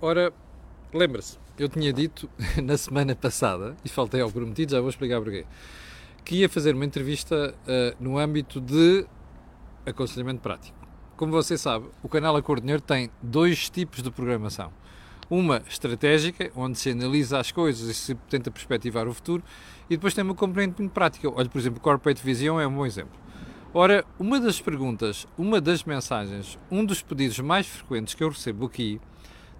Ora, lembra-se, eu tinha dito na semana passada, e faltei ao prometido, já vou explicar porquê, que ia fazer uma entrevista uh, no âmbito de aconselhamento prático. Como você sabe, o canal Acordo tem dois tipos de programação. Uma estratégica, onde se analisa as coisas e se tenta perspectivar o futuro, e depois tem uma componente muito prática. Olha, por exemplo, Corporate Vision é um bom exemplo. Ora, uma das perguntas, uma das mensagens, um dos pedidos mais frequentes que eu recebo aqui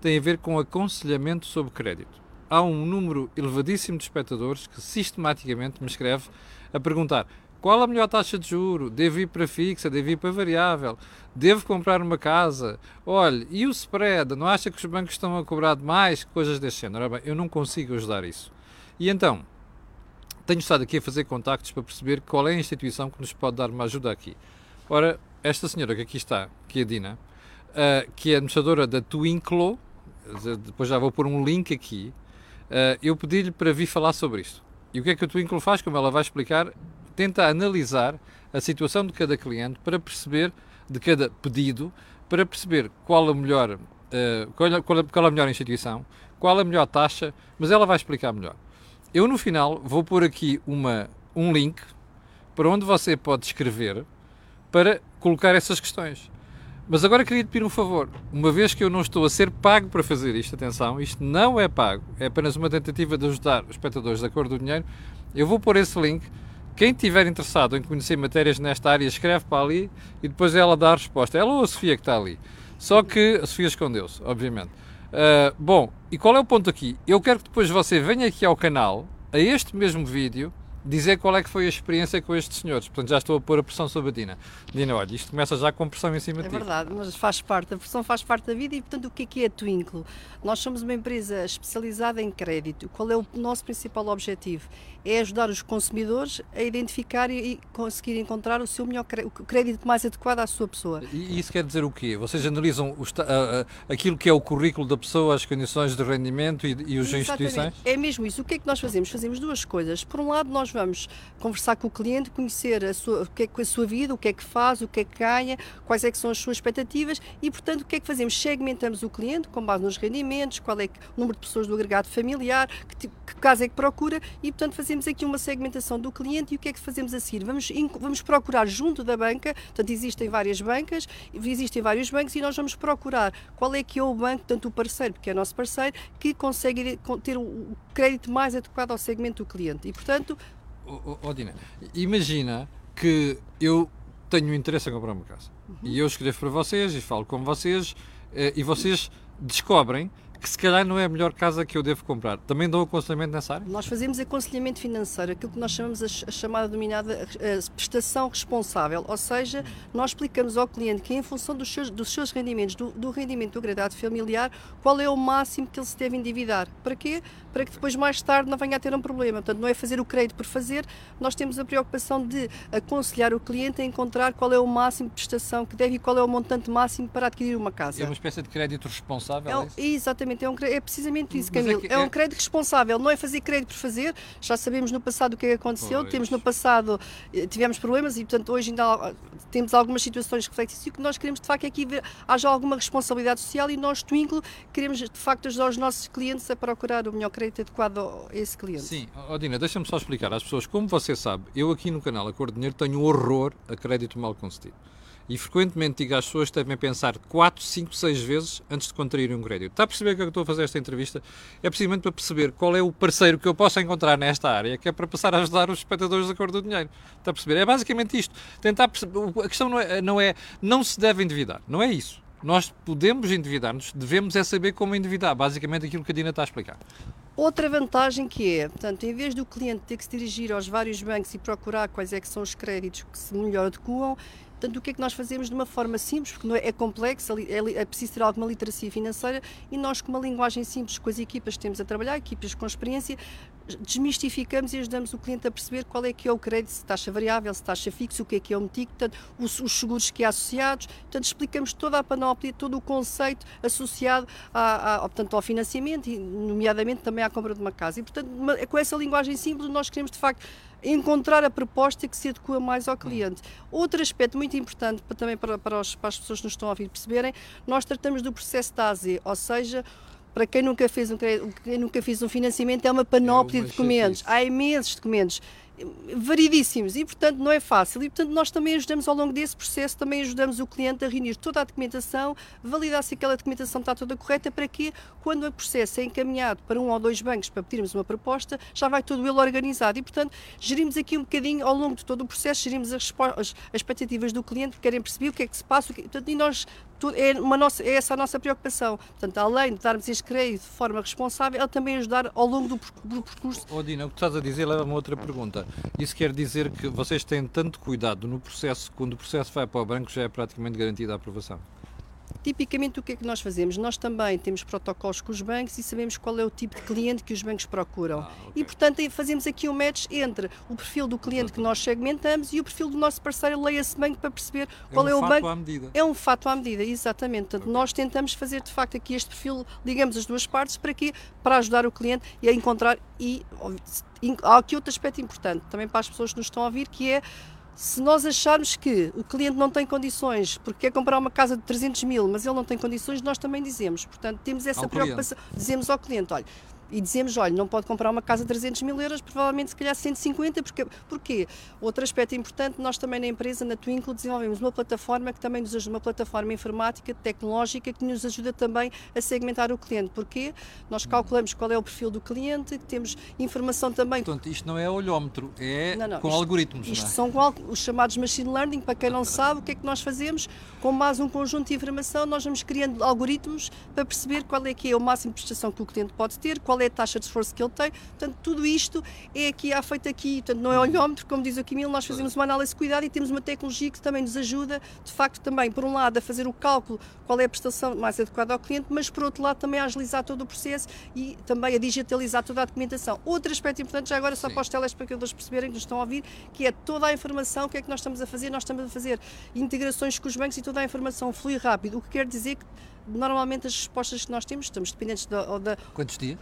tem a ver com aconselhamento sobre crédito. Há um número elevadíssimo de espectadores que sistematicamente me escreve a perguntar qual a melhor taxa de juro? Devo ir para fixa? Devo ir para variável? Devo comprar uma casa? Olha, e o spread? Não acha que os bancos estão a cobrar demais? Coisas desse género. Bem, eu não consigo ajudar isso. E então, tenho estado aqui a fazer contactos para perceber qual é a instituição que nos pode dar uma ajuda aqui. Ora, esta senhora que aqui está, que é a Dina, uh, que é administradora da Twinklo, depois já vou pôr um link aqui, uh, eu pedi-lhe para vir falar sobre isto. E o que é que a Twinkle faz? Como ela vai explicar, tenta analisar a situação de cada cliente para perceber, de cada pedido, para perceber qual a melhor, uh, qual, qual, qual a melhor instituição, qual a melhor taxa, mas ela vai explicar melhor. Eu no final vou pôr aqui uma, um link para onde você pode escrever para colocar essas questões. Mas agora queria te pedir um favor. Uma vez que eu não estou a ser pago para fazer isto, atenção, isto não é pago, é apenas uma tentativa de ajudar os espectadores da cor do dinheiro, eu vou pôr esse link. Quem estiver interessado em conhecer matérias nesta área, escreve para ali e depois ela dá a resposta. Ela ou a Sofia que está ali. Só que a Sofia escondeu-se, obviamente. Uh, bom, e qual é o ponto aqui? Eu quero que depois você venha aqui ao canal, a este mesmo vídeo, dizer qual é que foi a experiência com estes senhores. Portanto, já estou a pôr a pressão sobre a Dina. Dina, olha, isto começa já com pressão em cima é de ti. É verdade, mas faz parte, a pressão faz parte da vida e, portanto, o que é que é a Twinkle? Nós somos uma empresa especializada em crédito. Qual é o nosso principal objetivo? É ajudar os consumidores a identificar e conseguir encontrar o seu melhor crédito mais adequado à sua pessoa. E isso quer dizer o quê? Vocês analisam o, aquilo que é o currículo da pessoa, as condições de rendimento e, e as instituições? É mesmo isso. O que é que nós fazemos? Fazemos duas coisas. Por um lado, nós vamos conversar com o cliente, conhecer a sua, o que é que a sua vida, o que é que faz, o que é que ganha, quais é que são as suas expectativas e, portanto, o que é que fazemos? Segmentamos o cliente com base nos rendimentos, qual é o número de pessoas do agregado familiar, que, que caso é que procura e, portanto, fazemos aqui uma segmentação do cliente e o que é que fazemos a seguir? Vamos, vamos procurar junto da banca, portanto, existem várias bancas, existem vários bancos e nós vamos procurar qual é que é o banco, tanto o parceiro, porque é nosso parceiro, que consegue ter o crédito mais adequado ao segmento do cliente. E, portanto, oh, oh, Dina, imagina que eu tenho interesse em comprar uma casa uhum. e eu escrevo para vocês e falo com vocês eh, e vocês descobrem que se calhar não é a melhor casa que eu devo comprar. Também dão aconselhamento nessa área? Nós fazemos aconselhamento financeiro, aquilo que nós chamamos a, a chamada denominada a prestação responsável, ou seja, nós explicamos ao cliente que em função dos seus, dos seus rendimentos, do, do rendimento do agregado familiar, qual é o máximo que ele se deve endividar. Para quê? Para que depois mais tarde não venha a ter um problema. Portanto, não é fazer o crédito por fazer, nós temos a preocupação de aconselhar o cliente a encontrar qual é o máximo de prestação que deve e qual é o montante máximo para adquirir uma casa. É uma espécie de crédito responsável? É, é exatamente Exatamente, é, um, é precisamente isso, é Camilo. É, que, é, um crédito responsável, não é fazer crédito por fazer. Já sabemos no passado o que é aconteceu, pois. temos no passado, eh, tivemos problemas e, portanto, hoje ainda temos algumas situações que refletem isso. E o que nós queremos, de facto, é que haja alguma responsabilidade social e nós, Twinkle, queremos, de facto, ajudar os nossos clientes a procurar o melhor crédito adequado a esse cliente. Sim, Odina, deixa-me só explicar às pessoas. Como você sabe, eu aqui no canal Acordo Dinheiro tenho horror a crédito mal concedido e frequentemente digo às pessoas que devem pensar 4, 5, 6 vezes antes de contraírem um crédito. Está a perceber que eu estou a fazer esta entrevista? É precisamente para perceber qual é o parceiro que eu posso encontrar nesta área, que é para passar a ajudar os espectadores da cor do dinheiro. Está a perceber? É basicamente isto. Tentar perceber. A questão não é, não é não se deve endividar, não é isso. Nós podemos endividar-nos, devemos é saber como endividar. Basicamente aquilo que a Dina está a explicar. Outra vantagem que é, portanto, em vez do cliente ter que se dirigir aos vários bancos e procurar quais é que são os créditos que se melhor adequam, Portanto, o que é que nós fazemos de uma forma simples, porque não é, é complexo, é, é, preciso ter alguma literacia financeira e nós, com uma linguagem simples, com as equipas que temos a trabalhar, equipas com experiência, desmistificamos e ajudamos o cliente a perceber qual é que é o crédito, se taxa variável, se taxa fixa, o que é que é o MTIC, portanto, os, os, seguros que há associados, portanto, explicamos toda a panóplia, todo o conceito associado a, portanto, ao financiamento e, nomeadamente, também à compra de uma casa. E, portanto, uma, com essa linguagem simples, nós queremos, de facto, encontrar a proposta que se adequa mais ao cliente. Outro aspecto muito importante também para, para, os, para as pessoas que nos estão a ouvir perceberem, nós tratamos do processo da AZ, ou seja, para quem nunca fez um, quem nunca fez um financiamento, é uma panóplia É uma de documentos. chatice. Há imensos documentos variedíssimos e, portanto, não é fácil. E, portanto, nós também ajudamos ao longo desse processo, também ajudamos o cliente a reunir toda a documentação, validar se aquela documentação está toda correta, para que, quando o processo é encaminhado para um ou dois bancos para pedirmos uma proposta, já vai todo ele organizado. E, portanto, gerimos aqui um bocadinho, ao longo de todo o processo, gerimos as, as- as expectativas do cliente, que querem perceber o que é que se passa, que, portanto, e nós tu- é, uma nossa, é essa a nossa preocupação. Portanto, além de darmos este crédito de forma responsável, é também ajudar ao longo do, do percurso Oh, Dina, o que estás a dizer leva-me a outra pergunta. Isso quer dizer que vocês têm tanto cuidado no processo, quando o processo vai para o banco já é praticamente garantida a aprovação? Tipicamente, o que é que nós fazemos? Nós também temos protocolos com os bancos e sabemos qual é o tipo de cliente que os bancos procuram. Ah, ok. E, portanto, fazemos aqui um match entre o perfil do cliente que nós segmentamos e o perfil do nosso parceiro, leia-se banco, para perceber qual um é, o fato banco. à medida. É um fato à medida, exatamente. Portanto, nós tentamos fazer de facto aqui este perfil, digamos, as duas partes, para quê? Para ajudar o cliente e a encontrar. E há aqui outro aspecto importante também para as pessoas que nos estão a ouvir, que é se nós acharmos que o cliente não tem condições porque quer comprar uma casa de 300 mil, mas ele não tem condições, nós também dizemos. Portanto, temos essa Ao cliente. preocupação. Dizemos ao cliente: olha. E dizemos, olha, não pode comprar uma casa de 300 mil euros, provavelmente se calhar 150, porque, porquê? Outro aspecto importante, nós também na empresa, na Twinkle, desenvolvemos uma plataforma que também nos ajuda, uma plataforma informática, tecnológica, que nos ajuda também a segmentar o cliente. Porquê? Nós calculamos qual é o perfil do cliente, temos informação também Portanto, isto não é olhómetro, é Não, não, com isto- algoritmos, isto é? são os chamados machine learning, para quem não sabe, o que é que nós fazemos? Com base um conjunto de informação, nós vamos criando algoritmos para perceber qual é que é o máximo de prestação que o cliente pode ter, qual é a taxa de esforço que ele tem. Portanto, tudo isto é aqui, há feito aqui, portanto, não é olhómetro, como diz o Camilo, nós fazemos uma análise de cuidado e temos uma tecnologia que também nos ajuda, de facto, também, por um lado, a fazer o cálculo qual é a prestação mais adequada ao cliente, mas por outro lado também a agilizar todo o processo e também a digitalizar toda a documentação. Outro aspecto importante, já agora só Sim. para os telespectadores perceberem que nos estão a ouvir, que é toda a informação, o que é que nós estamos a fazer? Nós estamos a fazer integrações com os bancos e toda a informação flui rápido, o que quer dizer que normalmente as respostas que nós temos, estamos dependentes da, da Quantos dias?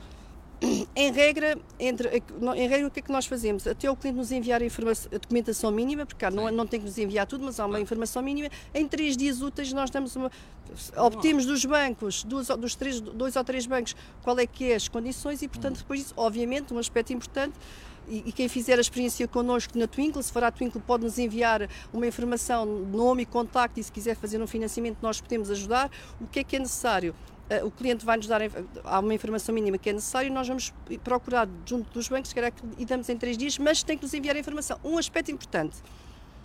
em regra, entre, em regra, o que é que nós fazemos? Até o cliente nos enviar a, a documentação mínima, porque cá não, não tem que nos enviar tudo, mas há uma informação mínima, em três dias úteis nós damos uma. Obtemos dos bancos, dos, dos três, dois ou três bancos, qual é que é as condições e, portanto, depois disso, obviamente, um aspecto importante. E, e quem fizer a experiência connosco na Twinkle, se for à Twinkle, pode nos enviar uma informação, nome e contacto, e se quiser fazer um financiamento, nós podemos ajudar. O que é que é necessário? Uh, o cliente vai nos dar, há uma informação mínima que é necessária, nós vamos procurar junto dos bancos, se calhar, e damos em três dias, mas tem que nos enviar a informação. Um aspecto importante,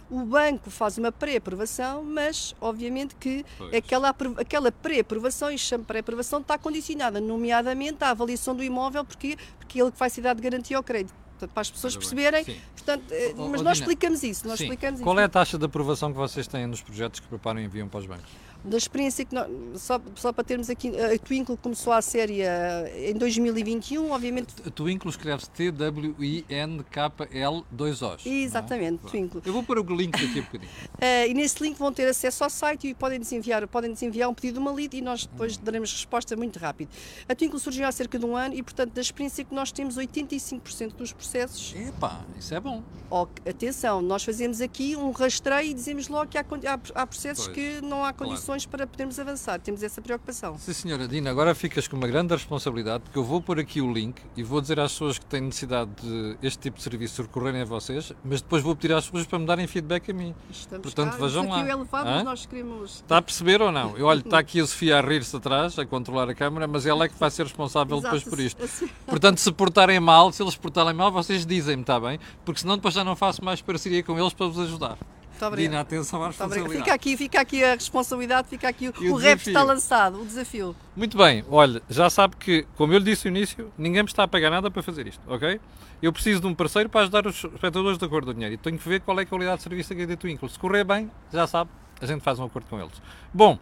o banco faz uma pré-aprovação, mas obviamente que Pois. aquela, aquela pré-aprovação, e chamo pré-aprovação, está condicionada, nomeadamente à avaliação do imóvel, porque, porque ele que vai ser dado garantia ao crédito. Portanto, para as pessoas perceberem, portanto, eh, mas nós explicamos isso, nós Sim. explicamos Qual isso. é a taxa de aprovação que vocês têm nos projetos que preparam e enviam para os bancos? Da experiência que nós, só, só para termos aqui, a Twinkle começou a série eh, em 2021, obviamente, A Twinkle escreve-se T-W-I-N-K-L 2 Os. exatamente, é? Twinkle. Eu vou pôr o link daqui a bocadinho. Eh, e nesse link vão ter acesso ao site e podem nos enviar, podem nos enviar um pedido de uma lead e nós depois daremos resposta muito rápido. A Twinkle surgiu há cerca de um ano e, portanto, da experiência que nós temos, 85% dos processos, Epá, isso é bom. ó, atenção, nós fazemos aqui um rastreio e dizemos logo que há, há, há processos Pois, que não há condições para podermos avançar. Temos essa preocupação. Sim, senhora Dina, agora ficas com uma grande responsabilidade, porque eu vou pôr aqui o link e vou dizer às pessoas que têm necessidade de este tipo de serviço recorrerem a vocês, mas depois vou pedir às pessoas para me darem feedback a mim. Estamos Portanto, cá, vejam o desafio lá. é elevado, Hã? nós queremos... Está a perceber ou não? Eu olho, está aqui a Sofia a rir-se atrás, a controlar a câmara, mas ela é que vai ser responsável Exato, depois por isto. assim- Portanto, se portarem mal, se eles portarem mal, vocês dizem-me, está bem? Porque senão depois já não faço mais parceria com eles para vos ajudar. Muito obrigada. Dina, atenção à responsabilidade. Fica aqui, fica aqui a responsabilidade, fica aqui o, E o o rap está lançado, o desafio. Muito bem, olha, já sabe que, como eu lhe disse no início, ninguém me está a pagar nada para fazer isto, ok? Eu preciso de um parceiro para ajudar os espectadores de acordo do dinheiro e tenho que ver qual é a qualidade de serviço da Twinkle. Se correr bem, já sabe, a gente faz um acordo com eles. Bom,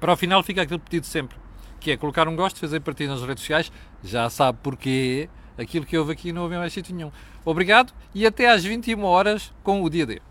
para o final fica aquele pedido sempre, que é colocar um gosto, fazer partilha nas redes sociais, já sabe porquê, aquilo que houve aqui não houve mais sítio nenhum. Obrigado e até às 21 horas com o dia D.